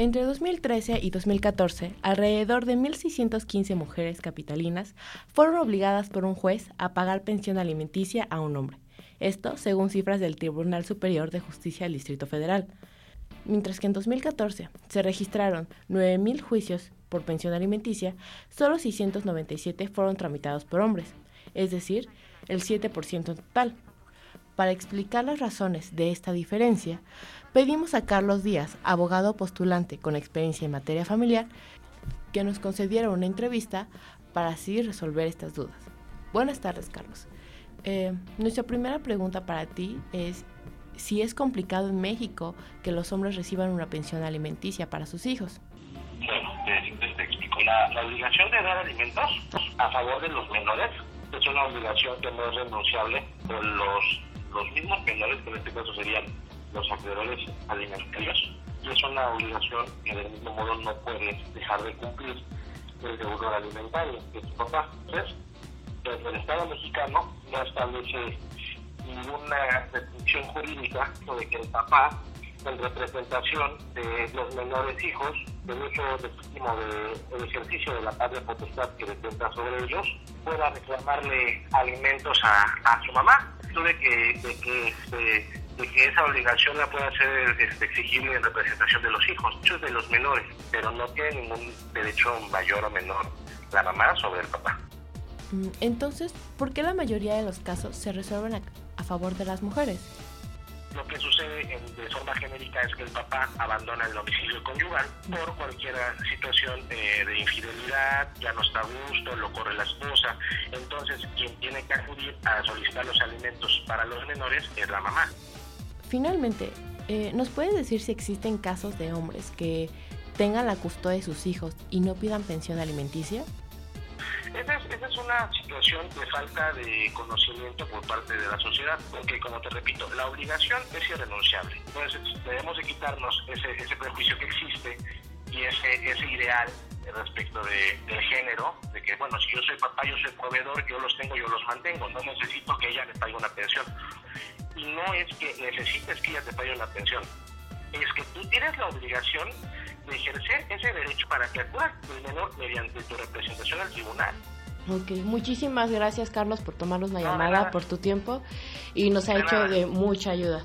Entre 2013 y 2014, alrededor de 1.615 mujeres capitalinas fueron obligadas por un juez a pagar pensión alimenticia a un hombre. Esto según cifras del Tribunal Superior de Justicia del Distrito Federal. Mientras que en 2014 se registraron 9.000 juicios por pensión alimenticia, solo 697 fueron tramitados por hombres, es decir, el 7% en total. Para explicar las razones de esta diferencia, pedimos a Carlos Díaz, abogado postulante con experiencia en materia familiar, que nos concediera una entrevista para así resolver estas dudas. Buenas tardes, Carlos. Eh, nuestra primera pregunta para ti es si es complicado en México que los hombres reciban una pensión alimenticia para sus hijos. Bueno, te, explico. La, la, obligación de dar alimentos a favor de los menores es una obligación que no es renunciable por los los mismos menores, que en este caso serían los acreedores alimentarios, y es una obligación que del mismo modo no puede dejar de cumplir el deudor alimentario, que es papá. Entonces, el Estado mexicano no establece ninguna restricción jurídica de que el papá, en representación de los menores hijos, del uso legítimo del ejercicio de la patria potestad que detenta sobre ellos, pueda reclamarle alimentos a su mamá de que, de que, este, de que esa obligación la pueda ser este, exigible en representación de los hijos, muchos de los menores, pero no tiene ningún derecho mayor o menor la mamá sobre el papá. Mm, entonces, ¿por qué la mayoría de los casos se resuelven a favor de las mujeres? Lo que sucede de forma genérica es que el papá abandona el domicilio conyugal por cualquier situación eh, de infidelidad, ya no está a gusto, lo corre la esposa. Entonces, quien tiene que acudir a solicitar los alimentos para los menores es la mamá. Finalmente, eh, ¿nos puedes decir si existen casos de hombres que tengan la custodia de sus hijos y no pidan pensión alimenticia? Esa es, esa es, una situación de falta de conocimiento por parte de la sociedad, porque como te repito, la obligación es irrenunciable. Entonces debemos de quitarnos ese, ese prejuicio que existe y ese, ese ideal respecto de, del género, de que, bueno, si yo soy papá, yo soy proveedor, yo los tengo, yo los mantengo, no necesito que ella le pague una pensión. Y no es que necesites que ella te pague una pensión, es que tú tienes la obligación de ejercer ese derecho para que acudas el menor mediante tu representación al tribunal. Ok, muchísimas gracias Carlos por tomarnos la llamada, por tu tiempo y nos ha hecho de mucha ayuda.